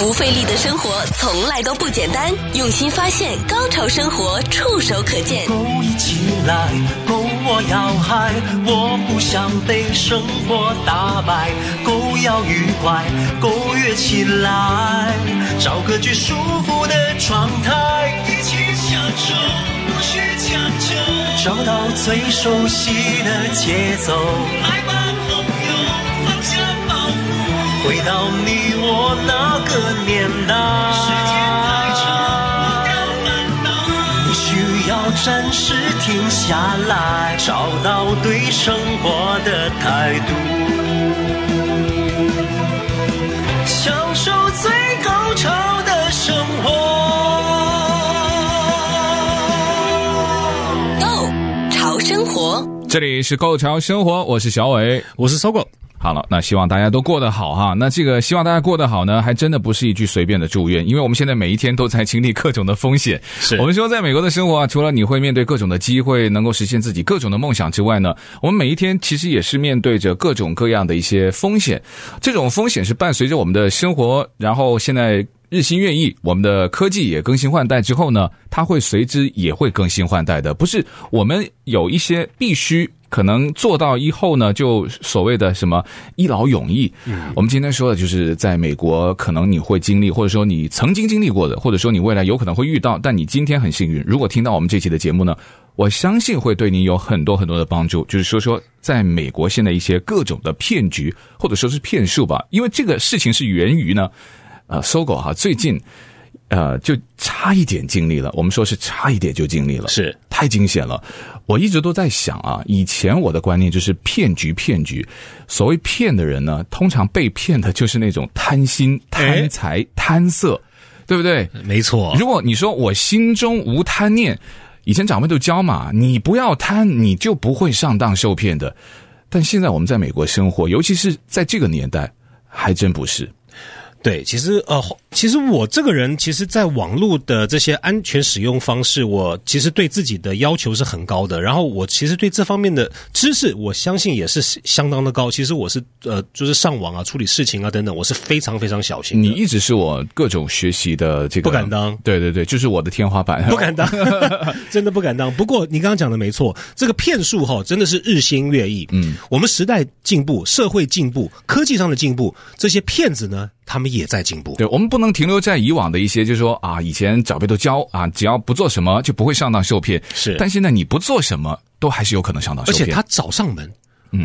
不费力的生活从来都不简单，用心发现，高潮生活触手可见。勾一起来，勾我要嗨，我不想被生活打败，勾要愉快，勾跃起来，找个最舒服的状态，一起享受，不需强求，找到最熟悉的节奏，来吧，回到你我那个年代。时间太长，你需要暂时停下来，找到对生活的态度，享受最高潮的生活。，Go 潮生活，这里是购潮生活，我是小伟，我是搜狗。好了，那希望大家都过得好哈。那这个希望大家过得好呢，还真的不是一句随便的祝愿，因为我们现在每一天都在经历各种的风险。是我们说，在美国的生活啊，除了你会面对各种的机会，能够实现自己各种的梦想之外呢，我们每一天其实也是面对着各种各样的一些风险。这种风险是伴随着我们的生活，然后现在日新月异，我们的科技也更新换代之后呢，它会随之也会更新换代的。不是我们有一些必须。可能做到以后呢，就所谓的什么一劳永逸。嗯，我们今天说的就是在美国，可能你会经历，或者说你曾经经历过的，或者说你未来有可能会遇到。但你今天很幸运，如果听到我们这期的节目呢，我相信会对你有很多很多的帮助。就是说说，在美国现在一些各种的骗局，或者说是骗术吧，因为这个事情是源于呢，呃，搜狗哈最近。呃，就差一点经历了。我们说是差一点就经历了，是太惊险了。我一直都在想啊，以前我的观念就是骗局，骗局。所谓骗的人呢，通常被骗的就是那种贪心、贪财、贪色，对不对？没错。如果你说我心中无贪念，以前长辈都教嘛，你不要贪，你就不会上当受骗的。但现在我们在美国生活，尤其是在这个年代，还真不是。对，其实呃，其实我这个人，其实，在网络的这些安全使用方式，我其实对自己的要求是很高的。然后，我其实对这方面的知识，我相信也是相当的高。其实我是呃，就是上网啊，处理事情啊等等，我是非常非常小心的。你一直是我各种学习的这个，不敢当。对对对，就是我的天花板，不敢当，真的不敢当。不过你刚刚讲的没错，这个骗术哈，真的是日新月异。嗯，我们时代进步，社会进步，科技上的进步，这些骗子呢，他们也在进步，对，我们不能停留在以往的一些，就是说啊，以前长辈都教啊，只要不做什么就不会上当受骗。是，但现在你不做什么，都还是有可能上当受骗。而且他找上门。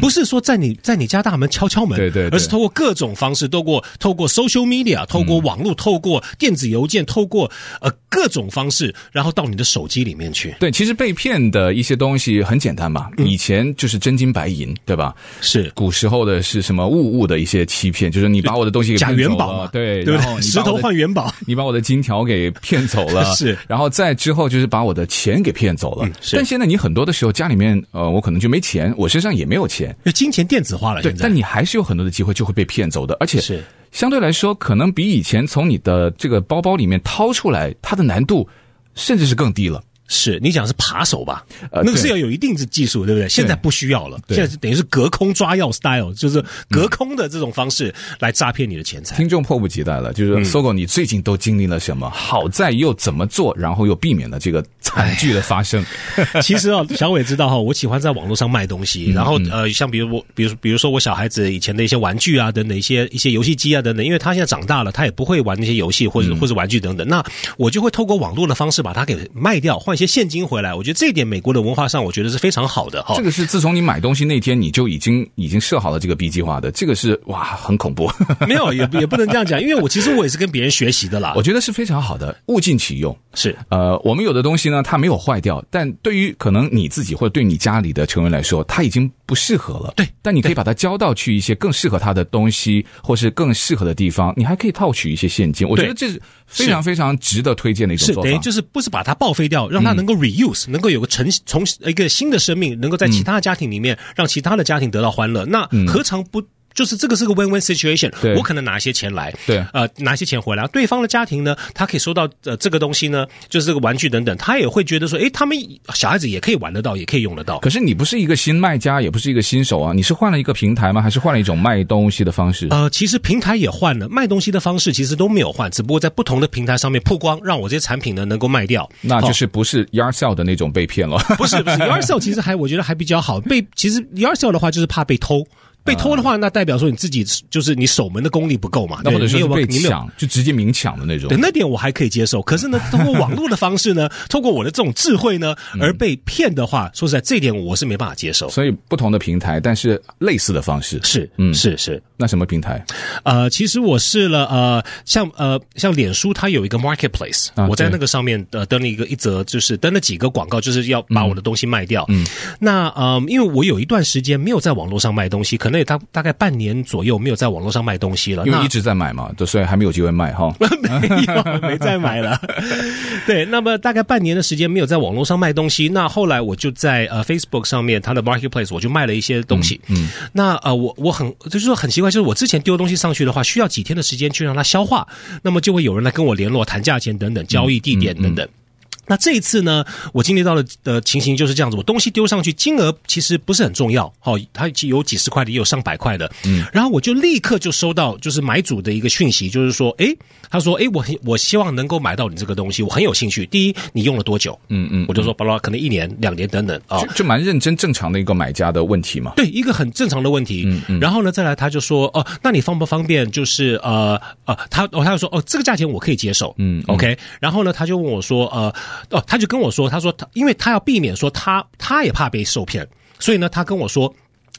不是说在你在你家大门敲敲门，对对，对，而是透过各种方式，透过透过 social media，透过网络，嗯、透过电子邮件，透过呃各种方式，然后到你的手机里面去。对，其实被骗的一些东西很简单嘛，嗯、以前就是真金白银，对吧？是。古时候的是什么物物的一些欺骗，就是你把我的东西给假元宝嘛，对，对，然后石头换元宝，你把我的金条给骗走了，是，然后再之后就是把我的钱给骗走了。嗯、是，但现在你很多的时候家里面呃，我可能就没钱，我身上也没有钱，金钱电子化了，对，但你还是有很多的机会就会被骗走的，而且是。相对来说，可能比以前从你的这个包包里面掏出来，它的难度甚至是更低了。是你讲是扒手吧？呃，那个是要有一定的技术，对不对？现在不需要了，现在是等于是隔空抓药 style，就是隔空的这种方式来诈骗你的钱财。听众迫不及待了，就是搜狗，你最近都经历了什么？好在又怎么做，然后又避免了这个惨剧的发生？其实啊，小伟知道哈，我喜欢在网络上卖东西，然后呃，像比如我，比如比如说我小孩子以前的一些玩具啊，等等一些一些游戏机啊等等，因为他现在长大了，他也不会玩那些游戏或者或者玩具等等，那我就会透过网络的方式把它给卖掉，换。一些现金回来，我觉得这一点美国的文化上，我觉得是非常好的哈。这个是自从你买东西那天，你就已经已经设好了这个 B 计划的，这个是哇，很恐怖。没有，也也不能这样讲，因为我其实我也是跟别人学习的啦。我觉得是非常好的，物尽其用是。呃，我们有的东西呢，它没有坏掉，但对于可能你自己或者对你家里的成员来说，它已经不适合了。对，但你可以把它交到去一些更适合它的东西，或是更适合的地方，你还可以套取一些现金。我觉得这是非常非常值得推荐的一种做法。是，等于就是不是把它报废掉，让它能够 reuse。能够有个成从一个新的生命，能够在其他家庭里面让其他的家庭得到欢乐，那何尝不就是这个是个 win-win situation，我可能拿一些钱来，对，呃，拿一些钱回来，对方的家庭呢，他可以收到呃这个东西呢，就是这个玩具等等，他也会觉得说，诶，他们小孩子也可以玩得到，也可以用得到。可是你不是一个新卖家，也不是一个新手啊，你是换了一个平台吗？还是换了一种卖东西的方式？呃，其实平台也换了，卖东西的方式其实都没有换，只不过在不同的平台上面曝光，让我这些产品呢能够卖掉。那就是不是 Yard Sale 的那种被骗了？不是不是 Yard Sale，其实还我觉得还比较好。被其实 Yard Sale 的话，就是怕被偷。被偷的话，那代表说你自己就是你守门的功力不够嘛？那或者说是被你抢，就直接明抢的那种。对，那点我还可以接受。可是呢，通过网络的方式呢，通过我的这种智慧呢，而被骗的话，说实在，这点我是没办法接受。所以不同的平台，但是类似的方式是，嗯，是是。那什么平台？呃，其实我试了，呃，像呃像脸书，它有一个 marketplace，我在那个上面呃登了一个一则，就是登了几个广告，就是要把我的东西卖掉。嗯，那呃，因为我有一段时间没有在网络上卖东西，可能也大大概半。年左右没有在网络上卖东西了，因为一直在买嘛，所以还没有机会卖哈。没有，没再买了。对，那么大概半年的时间没有在网络上卖东西，那后来我就在呃 Facebook 上面，它的 Marketplace 我就卖了一些东西。嗯，嗯那呃我我很就是说很奇怪，就是我之前丢东西上去的话，需要几天的时间去让它消化，那么就会有人来跟我联络谈价钱等等，交易地点等等。嗯嗯嗯那这一次呢，我经历到的的情形就是这样子，我东西丢上去，金额其实不是很重要，好，它有几十块的，也有上百块的，嗯，然后我就立刻就收到就是买主的一个讯息，就是说，诶，他说，诶，我我希望能够买到你这个东西，我很有兴趣。第一，你用了多久？嗯嗯，我就说，巴拉，可能一年、两年等等啊，就就蛮认真正常的一个买家的问题嘛。对，一个很正常的问题。嗯嗯，然后呢，再来他就说，哦，那你方不方便？就是呃呃，他哦，他就说，哦，这个价钱我可以接受。嗯，OK。然后呢，他就问我说，呃，哦，他就跟我。说，他说他，因为他要避免说他，他也怕被受骗，所以呢，他跟我说，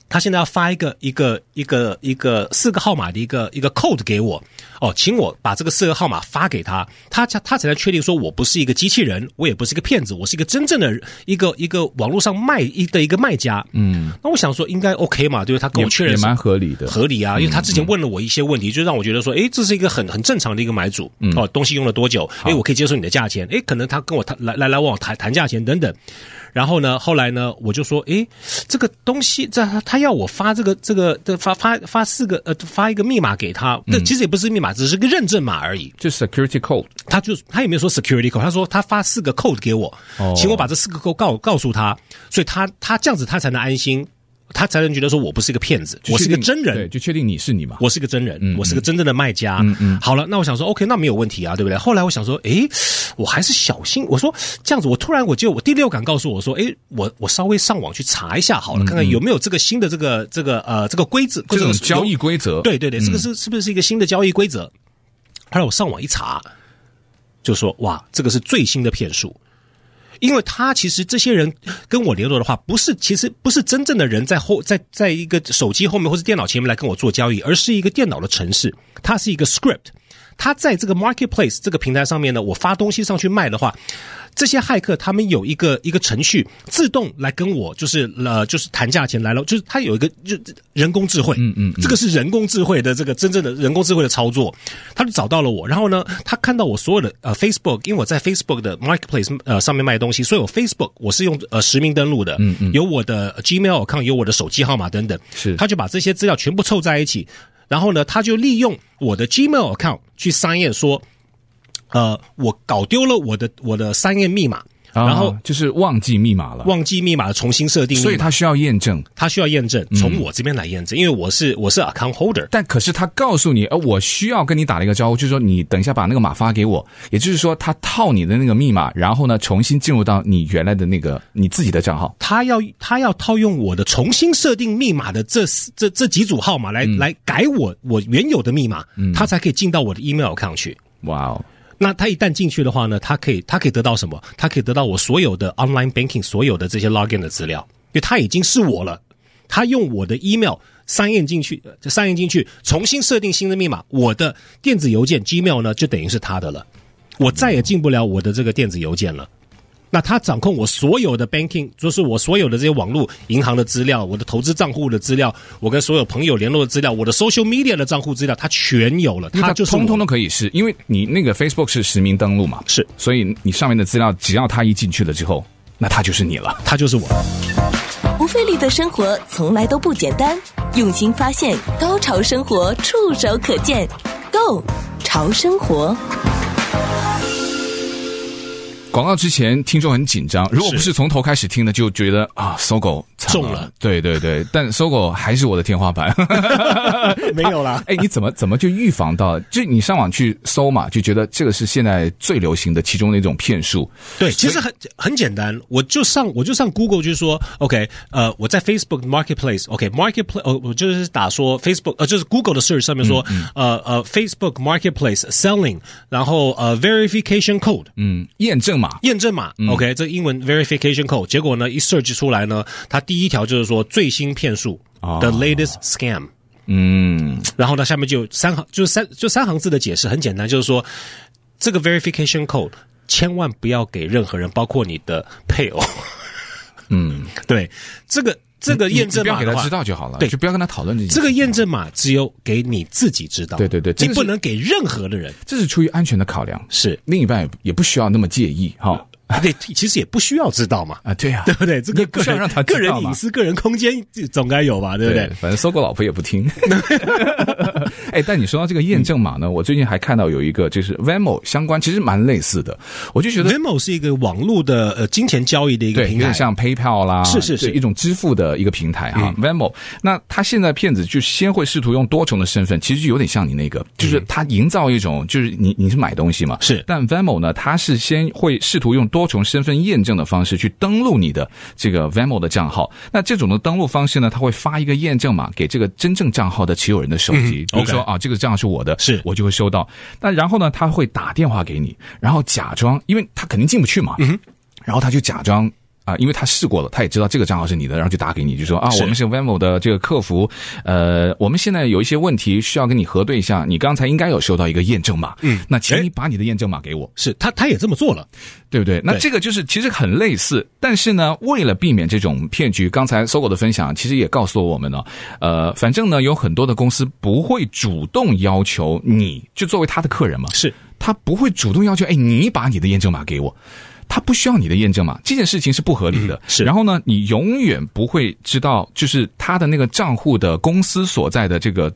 他现在要发一个一个一个一个四个号码的一个一个 code 给我，哦，请我把这个四个号码发给他，他才他才能确定说我不是一个机器人，我也不是一个骗子，我是一个真正的一个一个网络上卖一的一个卖家。嗯，那我想说应该 OK 嘛，对不对？他跟我确认也蛮合理的，合理啊，因为他之前问了我一些问题，就让我觉得说，哎，这是一个很很正常的一个买主，哦，东西用了多久？哎，我可以接受你的价钱，哎，可能他跟我谈来来来往往谈谈价钱等等。然后呢，后来呢，我就说，诶，这个东西，这他他要我发这个这个的发发发四个呃发一个密码给他，那其实也不是密码，只是个认证码而已，就 security code。他就他也没有说 security code，他说他发四个 code 给我，请我把这四个 code 告告诉他，所以他他这样子他才能安心。他才能觉得说我不是一个骗子，我是个真人，对，就确定你是你嘛，我是个真人，嗯、我是个真正的卖家。嗯嗯，好了，那我想说，OK，那没有问题啊，对不对？后来我想说，诶，我还是小心。我说这样子，我突然我就我第六感告诉我说，诶，我我稍微上网去查一下好了，嗯、看看有没有这个新的这个这个呃这个规则，这种交易规则。对对对，这个是是不是一个新的交易规则？嗯、后来我上网一查，就说哇，这个是最新的骗术。因为他其实这些人跟我联络的话，不是其实不是真正的人在后在在一个手机后面或是电脑前面来跟我做交易，而是一个电脑的城市，它是一个 script，它在这个 marketplace 这个平台上面呢，我发东西上去卖的话。这些骇客他们有一个一个程序，自动来跟我就是呃就是谈价钱来了，就是他有一个就人工智慧，嗯嗯，这个是人工智慧的这个真正的人工智慧的操作，他就找到了我，然后呢，他看到我所有的呃 Facebook，因为我在 Facebook 的 Marketplace 呃上面卖东西，所以我 Facebook 我是用呃实名登录的，嗯嗯，有我的 Gmail account，有我的手机号码等等，是，他就把这些资料全部凑在一起，然后呢，他就利用我的 Gmail account 去商业说。呃，我搞丢了我的我的商业密码，然后、哦、就是忘记密码了，忘记密码重新设定，所以他需要验证，他需要验证，从我这边来验证，嗯、因为我是我是 account holder，但可是他告诉你，呃，我需要跟你打了一个招呼，就是说你等一下把那个码发给我，也就是说他套你的那个密码，然后呢重新进入到你原来的那个你自己的账号，他要他要套用我的重新设定密码的这这这几组号码来、嗯、来改我我原有的密码，嗯、他才可以进到我的 email account 去，哇哦。那他一旦进去的话呢，他可以，他可以得到什么？他可以得到我所有的 online banking 所有的这些 login 的资料，因为他已经是我了。他用我的 email 三验进去，三印进去，重新设定新的密码，我的电子邮件 Gmail 呢，就等于是他的了。我再也进不了我的这个电子邮件了。那他掌控我所有的 banking，就是我所有的这些网络银行的资料，我的投资账户的资料，我跟所有朋友联络的资料，我的 social media 的账户资料，他全有了。他就通通都可以是，因为你那个 Facebook 是实名登录嘛，是，所以你上面的资料只要他一进去了之后，那他就是你了，他就是我。不费力的生活从来都不简单，用心发现，高潮生活触手可见 Go 潮生活。广告之前，听众很紧张。如果不是从头开始听的，就觉得啊，搜狗中了。对对对，但搜狗还是我的天花板。没有啦。哎，你怎么怎么就预防到？就你上网去搜嘛，就觉得这个是现在最流行的其中的一种骗术。对，其实很很简单，我就上我就上 Google，就是说，OK，呃，我在 Facebook Marketplace，OK，Marketplace，、okay, 哦，我就是打说 Facebook，呃，就是 Google 的 search 上面说，嗯嗯、呃呃，Facebook Marketplace selling，然后呃，verification code，嗯，验证码。验证码、嗯、，OK，这英文 verification code，结果呢一 search 出来呢，它第一条就是说最新骗术、哦、，the latest scam，嗯，然后呢下面就有三行，就是三就三行字的解释，很简单，就是说这个 verification code 千万不要给任何人，包括你的配偶，嗯，对，这个。这个验证码不要给他知道就好了，对，就不要跟他讨论这。这个验证码只有给你自己知道，对对对，你不能给任何的人，这是出于安全的考量，是。另一半也也不需要那么介意哈。哦对，其实也不需要知道嘛。啊，对呀、啊，对不对？这个个人让他个人隐私、个人空间总该有吧？对不对？对反正搜狗老婆也不听。哎，但你说到这个验证码呢，我最近还看到有一个就是 Venmo 相关，其实蛮类似的。我就觉得 Venmo 是一个网络的呃金钱交易的一个平台，像 PayPal 啦，是是是一种支付的一个平台哈。嗯、Venmo，那他现在骗子就先会试图用多重的身份，其实就有点像你那个，就是他营造一种就是你你是买东西嘛，是。但 Venmo 呢，他是先会试图用多重身份验。证的方式去登录你的这个 Venmo 的账号，那这种的登录方式呢，他会发一个验证码给这个真正账号的持有人的手机，比如说啊，这个账号是我的，是我就会收到。那然后呢，他会打电话给你，然后假装，因为他肯定进不去嘛，然后他就假装。啊，因为他试过了，他也知道这个账号是你的，然后就打给你，就说啊，我们是 Venmo 的这个客服，呃，我们现在有一些问题需要跟你核对一下，你刚才应该有收到一个验证码，嗯，那请你把你的验证码给我。是他，他也这么做了，对不对？那这个就是其实很类似，但是呢，为了避免这种骗局，刚才搜狗的分享其实也告诉了我们呢，呃，反正呢，有很多的公司不会主动要求你就作为他的客人嘛，是他不会主动要求，哎，你把你的验证码给我。他不需要你的验证码，这件事情是不合理的。嗯、是，然后呢，你永远不会知道，就是他的那个账户的公司所在的这个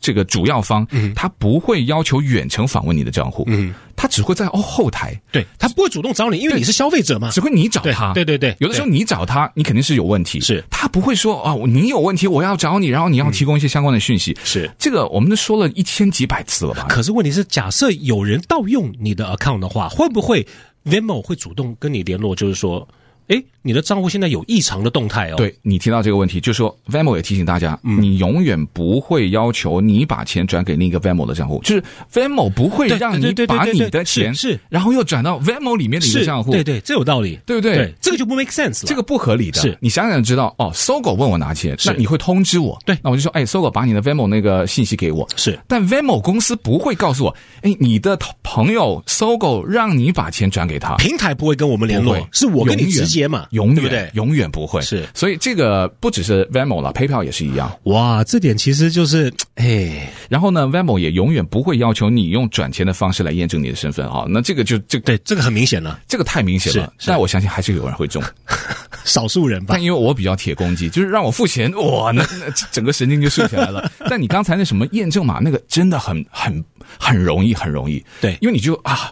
这个主要方，嗯，他不会要求远程访问你的账户，嗯，他只会在哦后台，对，他不会主动找你，因为你是消费者嘛，只会你找他，对对对，对，有的时候你找他，你肯定是有问题，是。他不会说啊，你有问题，我要找你，然后你要提供一些相关的讯息，嗯、是。这个我们都说了一千几百次了吧？可是问题是，假设有人盗用你的 account 的话，会不会？Venmo 会主动跟你联络，就是说，诶，你的账户现在有异常的动态哦。对，你提到这个问题，就是说 Venmo 也提醒大家，嗯，你永远不会要求你把钱转给另一个 Venmo 的账户，就是 Venmo 不会让你把你的钱是，然后又转到 Venmo 里面的一个账户。对对，这有道理，对不对？对，这个就不 make sense 了，这个不合理的。是，你想想知道哦，搜狗问我拿钱，那你会通知我，对，那我就说，哎，搜狗把你的 Venmo 那个信息给我。是，但 Venmo 公司不会告诉我，哎，你的朋友搜狗让你把钱转给他，平台不会跟我们联络，是我跟你直接嘛，永远。对，永远不会是，所以这个不只是 Venmo 了，PayPal 也是一样。哇，这点其实就是，哎，然后呢，Venmo 也永远不会要求你用转钱的方式来验证你的身份啊。那这个就这个、对，这个很明显了，这个太明显了。但我相信还是有人会中，少数人吧。但因为我比较铁公鸡，就是让我付钱，哇，那那整个神经就竖起来了。但你刚才那什么验证码，那个真的很很很容易，很容易。对，因为你就啊，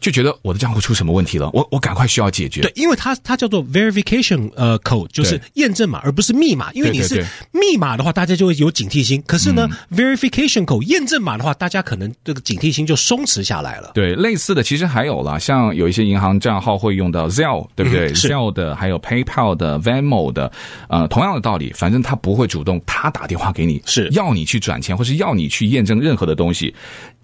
就觉得我的账户出什么问题了，我我赶快需要解决。对，因为它它叫做 verification。呃，code 就是验证码，而不是密码。因为你是密码的话，大家就会有警惕心。可是呢、嗯、，verification code 验证码的话，大家可能这个警惕心就松弛下来了。对，类似的其实还有啦，像有一些银行账号会用到 Zelle，对不对、嗯、？Zelle 的，还有 PayPal 的、Venmo 的，呃，同样的道理，反正他不会主动他打电话给你，是要你去转钱，或是要你去验证任何的东西。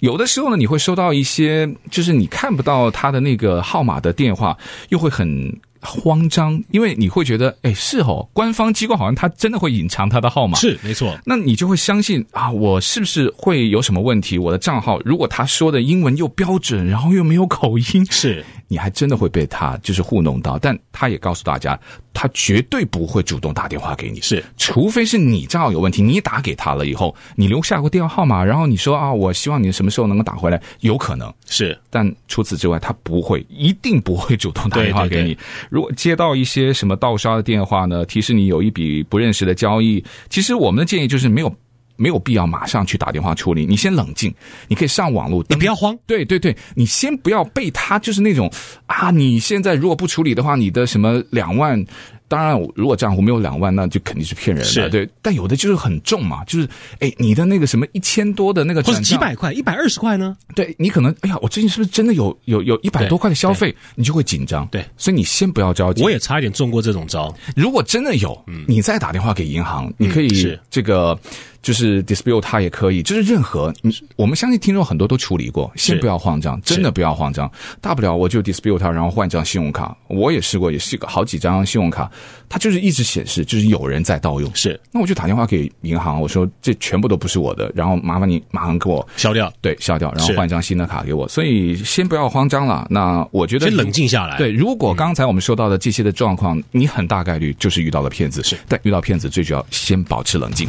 有的时候呢，你会收到一些就是你看不到他的那个号码的电话，又会很。慌张，因为你会觉得，哎，是哦，官方机构好像他真的会隐藏他的号码，是没错。那你就会相信啊，我是不是会有什么问题？我的账号如果他说的英文又标准，然后又没有口音，是你还真的会被他就是糊弄到。但他也告诉大家，他绝对不会主动打电话给你，是除非是你账号有问题，你打给他了以后，你留下过电话号码，然后你说啊，我希望你什么时候能够打回来，有可能是，但除此之外，他不会，一定不会主动打电话给你。对对对，如果接到一些什么盗刷的电话呢，提示你有一笔不认识的交易，其实我们的建议就是没有。没有必要马上去打电话处理，你先冷静，你可以上网络，你不要慌。对对对，你先不要被他就是那种啊，你现在如果不处理的话，你的什么两万。当然，如果账户没有两万，那就肯定是骗人的。是对，但有的就是很重嘛，就是哎，你的那个什么一千多的那个或者几百块、一百二十块呢？对，你可能哎呀，我最近是不是真的有有有一百多块的消费？你就会紧张。对，所以你先不要着急。我也差一点中过这种招。如果真的有，嗯，你再打电话给银行，你可以这个就是 dispute 它也可以，就是任何，我们相信听众很多都处理过，先不要慌张，真的不要慌张。大不了我就 dispute 它，然后换一张信用卡。我也试过，也试过好几张信用卡，它就是一直。显示就是有人在盗用，是，那我就打电话给银行，我说这全部都不是我的，然后麻烦你马上给我消掉，对，消掉，然后换一张新的卡给我。所以先不要慌张了。那我觉得先冷静下来。对，如果刚才我们说到的这些的状况，你很大概率就是遇到了骗子。是，但遇到骗子最主要先保持冷静。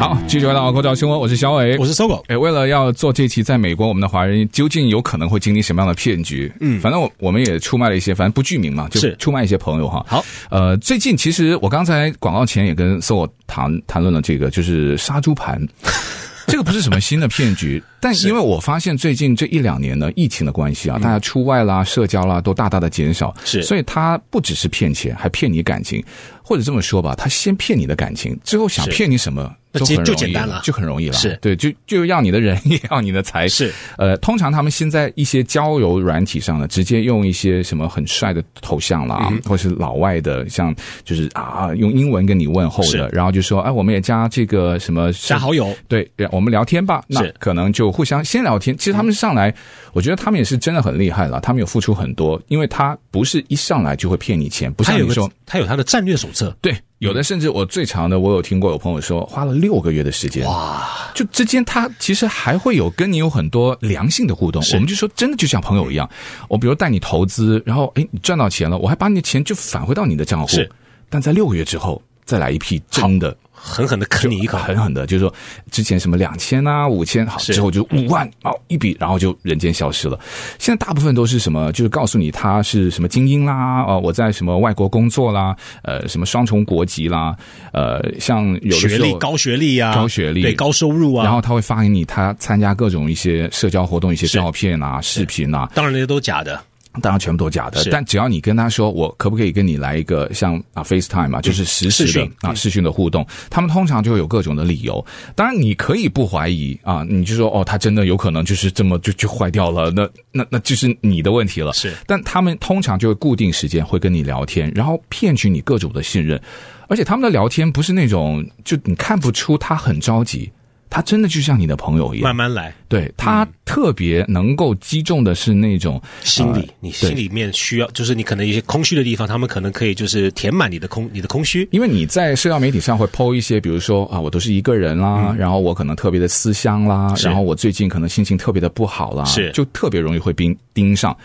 好，继续回到高潮新闻，我是小伟，我是 Sogo。哎，为了要做这期，在美国，我们的华人究竟有可能会经历什么样的骗局？嗯，反正我我们也出卖了一些，反正不具名嘛，就是出卖一些朋友哈。好，呃，最近其实我刚才广告前也跟 Sogo 谈谈论了这个，就是杀猪盘。这个不是什么新的骗局，但因为我发现最近这一两年呢，疫情的关系啊，大家出外啦、社交啦都大大的减少，是，所以他不只是骗钱，还骗你感情，或者这么说吧，他先骗你的感情，之后想骗你什么？那就就简单了，就很容易了。是。对，就就要你的人，也要你的财。是，呃，通常他们现在一些交友软体上呢，直接用一些什么很帅的头像啦，嗯、或是老外的，像就是啊，用英文跟你问候的，然后就说，哎，我们也加这个什么加好友，对，我们聊天吧。那可能就互相先聊天。其实他们上来，嗯、我觉得他们也是真的很厉害了，他们有付出很多，因为他不是一上来就会骗你钱，不像你说他有他的战略手册，对。有的甚至我最长的，我有听过有朋友说花了六个月的时间，哇！就之间他其实还会有跟你有很多良性的互动，我们就说真的就像朋友一样。我比如带你投资，然后哎你赚到钱了，我还把你的钱就返回到你的账户，是。但在六个月之后再来一批真的。狠狠的坑你一口，狠狠的，就是说之前什么两千啊、五千，好之后就五万，哦一笔，然后就人间消失了。现在大部分都是什么，就是告诉你他是什么精英啦，哦我在什么外国工作啦，呃什么双重国籍啦，呃像有的学历高学历啊，高学历对高收入啊，然后他会发给你他参加各种一些社交活动一些照片啊、视频啊，当然那些都假的。当然全部都假的，但只要你跟他说，我可不可以跟你来一个像啊 FaceTime 啊，就是实时的啊视讯的互动，他们通常就会有各种的理由。当然你可以不怀疑啊，你就说哦，他真的有可能就是这么就就坏掉了，那那那就是你的问题了。是，但他们通常就会固定时间会跟你聊天，然后骗取你各种的信任，而且他们的聊天不是那种就你看不出他很着急。他真的就像你的朋友一样，慢慢来。对，他特别能够击中的是那种心理，你心里面需要，就是你可能一些空虚的地方，他们可能可以就是填满你的空，你的空虚。因为你在社交媒体上会 po 一些，比如说啊，我都是一个人啦，然后我可能特别的思乡啦，然后我最近可能心情特别的不好啦，是，就特别容易会盯盯上。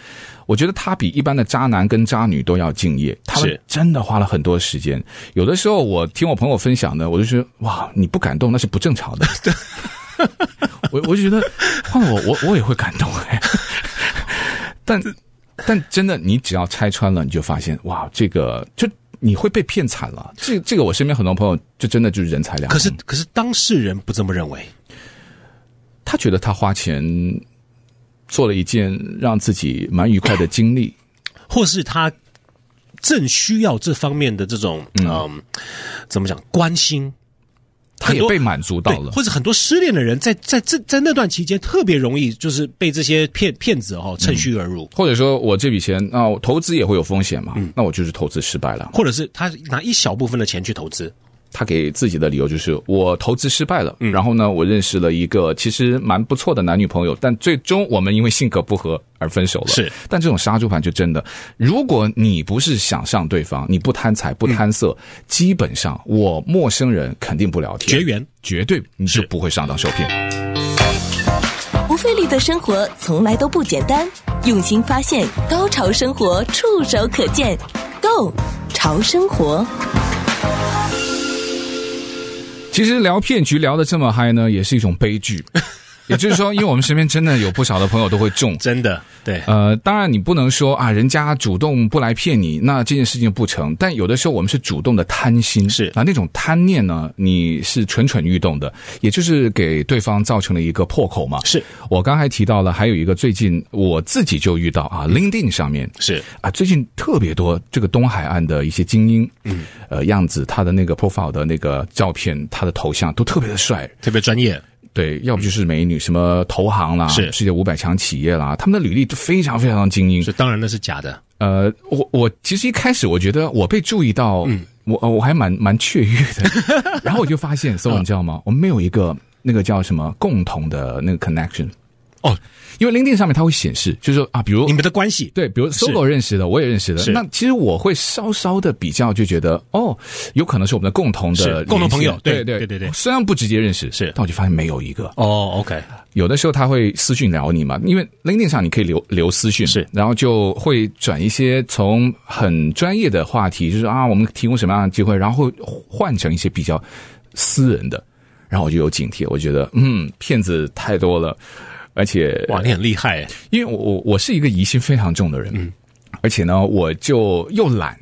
我觉得他比一般的渣男跟渣女都要敬业，他们真的花了很多时间。有的时候我听我朋友分享的，我就觉得哇，你不感动那是不正常的。我我就觉得换了我我我也会感动哎，但但真的，你只要拆穿了，你就发现哇，这个就你会被骗惨了。这这个我身边很多朋友就真的就是人财两空。可是可是当事人不这么认为，他觉得他花钱。做了一件让自己蛮愉快的经历，或是他正需要这方面的这种嗯、呃，怎么讲关心，他也被满足到了。或者很多失恋的人在在这在那段期间特别容易就是被这些骗骗子哦趁虚而入，嗯，或者说我这笔钱那我投资也会有风险嘛，嗯，那我就是投资失败了，或者是他拿一小部分的钱去投资。他给自己的理由就是我投资失败了，然后呢，我认识了一个其实蛮不错的男女朋友，但最终我们因为性格不合而分手了。是，但这种杀猪盘就真的，如果你不是想上对方，你不贪财不贪色，嗯、基本上我陌生人肯定不聊天，绝缘，绝对你是不会上当受骗。不费力的生活从来都不简单，用心发现，高潮生活触手可见 Go 潮生活。其实聊骗局聊得这么嗨呢，也是一种悲剧。也就是说，因为我们身边真的有不少的朋友都会中，真的对。呃，当然你不能说啊，人家主动不来骗你，那这件事情不成。但有的时候我们是主动的贪心，是。啊，那种贪念呢，你是蠢蠢欲动的，也就是给对方造成了一个破口嘛。是。我刚才提到了，还有一个最近我自己就遇到啊，LinkedIn 上面。是。啊，最近特别多这个东海岸的一些精英，嗯，呃，样子他的那个 profile 的那个照片，他的头像都特别的帅，特别专业。对，要不就是美女，什么投行啦，是世界五百强企业啦，他们的履历都非常非常的精英。是，当然那是假的。呃，我我其实一开始我觉得我被注意到，嗯，我我还蛮蛮雀跃的。然后我就发现，所以你知道吗？我们没有一个那个叫什么共同的那个 connection。哦。因为 LinkedIn 上面它会显示，就是说啊，比如你们的关系，对，比如 Solo 认识的，我也认识的，那其实我会稍稍的比较，就觉得哦，有可能是我们的共同的共同朋友，对对对对对。虽然不直接认识，是，但我就发现没有一个哦，OK。有的时候他会私讯聊你嘛，因为 LinkedIn 上你可以留留私讯，是，然后就会转一些从很专业的话题，就是啊，我们提供什么样的机会，然后会换成一些比较私人的，然后我就有警惕，我觉得嗯，骗子太多了。而且哇，你很厉害，因为我我我是一个疑心非常重的人，嗯，而且呢，我就又懒，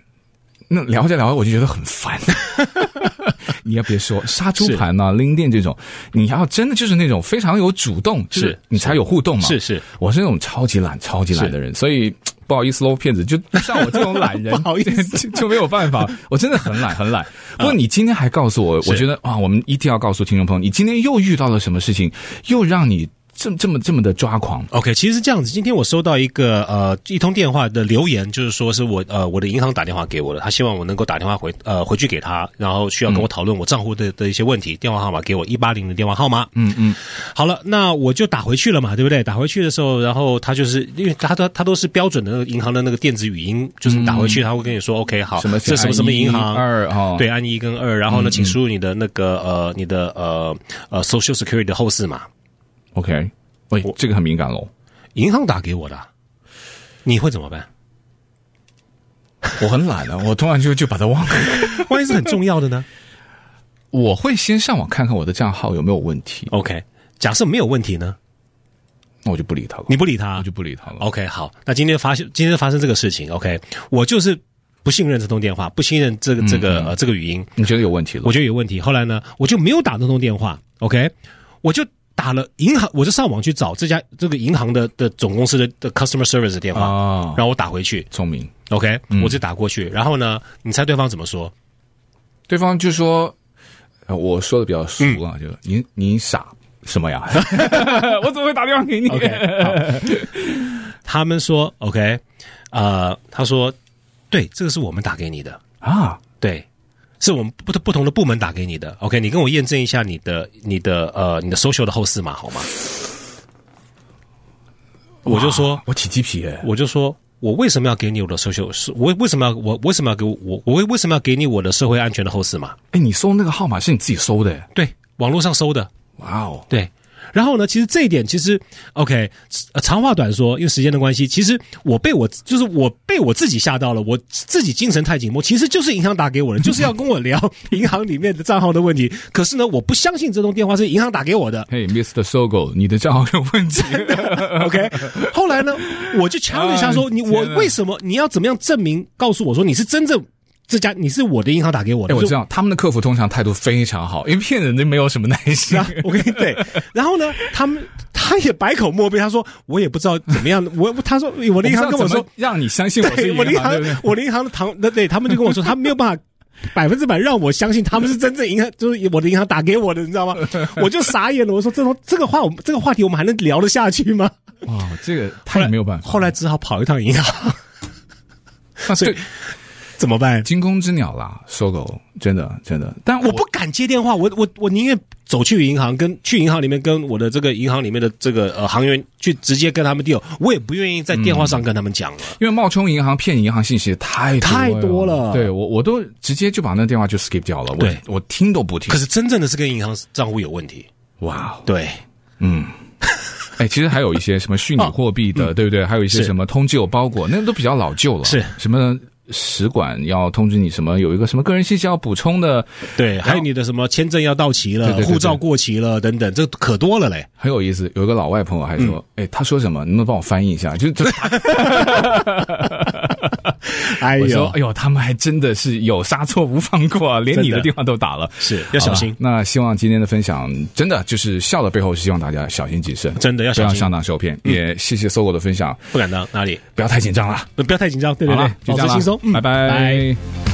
那聊着聊着我就觉得很烦。你要别说杀猪盘呐、LinkedIn 这种，你要真的就是那种非常有主动，是你才有互动嘛。是是，我是那种超级懒、超级懒的人，所以不好意思喽，骗子就像我这种懒人，不好意思 就，就没有办法。我真的很懒，很懒。不过你今天还告诉我，我觉得啊，我们一定要告诉听众朋友，你今天又遇到了什么事情，又让你。这这么这么的抓狂，OK，其实是这样子。今天我收到一个呃一通电话的留言，就是说是我呃我的银行打电话给我的，他希望我能够打电话回呃回去给他，然后需要跟我讨论我账户的的一些问题。电话号码给我一八零的电话号码。嗯嗯，好了，那我就打回去了嘛，对不对？打回去的时候，然后他就是因为他他他都是标准的那个银行的那个电子语音，就是打回去他会跟你说 OK 好，什么这什么什么银行二哦，对，按一跟二，然后呢，请输入你的那个呃你的呃呃 Social Security 的后四码，OK。喂，这个很敏感喽。银行打给我的，你会怎么办？我很懒啊，我突然就就把它忘了。万一是很重要的呢？我会先上网看看我的账号有没有问题。OK，假设没有问题呢，那我就不理他了。你不理他，我就不理他了。OK，好，那今天发现今天发生这个事情，OK，我就是不信任这通电话，不信任这个这个、嗯、呃这个语音。你觉得有问题了？我觉得有问题。后来呢，我就没有打那通电话。OK，我就。打了银行，我就上网去找这家这个银行的的总公司的的 customer service 的电话，哦、然后我打回去，聪明，OK，、嗯、我就打过去，然后呢，你猜对方怎么说？对方就说，我说的比较俗啊，嗯、就您您傻什么呀？我怎么会打电话给你？Okay, 他们说 OK，呃，他说对，这个是我们打给你的。啊，对。是我们不不同的部门打给你的，OK？你跟我验证一下你的、你的呃、你的 social 的后四码好吗？我就说，我起鸡皮诶，我就说我为什么要给你我的 social？我为什么要我为什么要给我我为为什么要给你我的社会安全的后四码？哎，你搜那个号码是你自己搜的？对，网络上搜的。哇哦，对。然后呢，其实这一点其实，OK，长话短说，因为时间的关系，其实我被我就是我被我自己吓到了，我自己精神太紧绷，其实就是银行打给我的，就是要跟我聊 银行里面的账号的问题。可是呢，我不相信这通电话是银行打给我的。嘿，Mr. Sogo，你的账号有问题。OK，后来呢，我就强调一下说，你我为什么你要怎么样证明？告诉我说你是真正。这家你是我的银行打给我的，欸、我知道他们的客服通常态度非常好，因为骗人就没有什么耐心。啊我跟你对，然后呢，他们他也百口莫辩，他说我也不知道怎么样，我他说我的银行跟我说我让你相信我是银行，我的银行，我的银行的堂对，对他们就跟我说，他没有办法百分之百让我相信他们是真正银行，就是我的银行打给我的，你知道吗？我就傻眼了，我说这种这个话，我们这个话题我们还能聊得下去吗？哇，这个太没有办法，后来只好跑一趟银行，所以。怎么办？惊弓之鸟啦，搜狗真的真的，但我不敢接电话，我我我宁愿走去银行，跟去银行里面跟我的这个银行里面的这个呃行员去直接跟他们 deal，我也不愿意在电话上跟他们讲了，嗯、因为冒充银行骗银行信息太多太多了。对我我都直接就把那电话就 skip 掉了，对我，我听都不听。可是真正的是跟银行账户有问题，哇，对，嗯。哎，其实还有一些什么虚拟货币的，哦嗯、对不对？还有一些什么通知有包裹，那个都比较老旧了。是什么使馆要通知你什么？有一个什么个人信息要补充的？对，还有你的什么签证要到期了，护照过期了等等，这可多了嘞。很有意思，有一个老外朋友还说：“哎、嗯，他说什么？能不能帮我翻译一下？”就就。哎呦，哎呦，他们还真的是有杀错无放过啊，连你的电话都打了，是要小心。那希望今天的分享真的就是笑的背后是希望大家小心谨慎，真的要小心，不要上当受骗。嗯、也谢谢搜狗的分享，不敢当，哪里？不要太紧张了，不要太紧张，对对对，保持轻松，拜。拜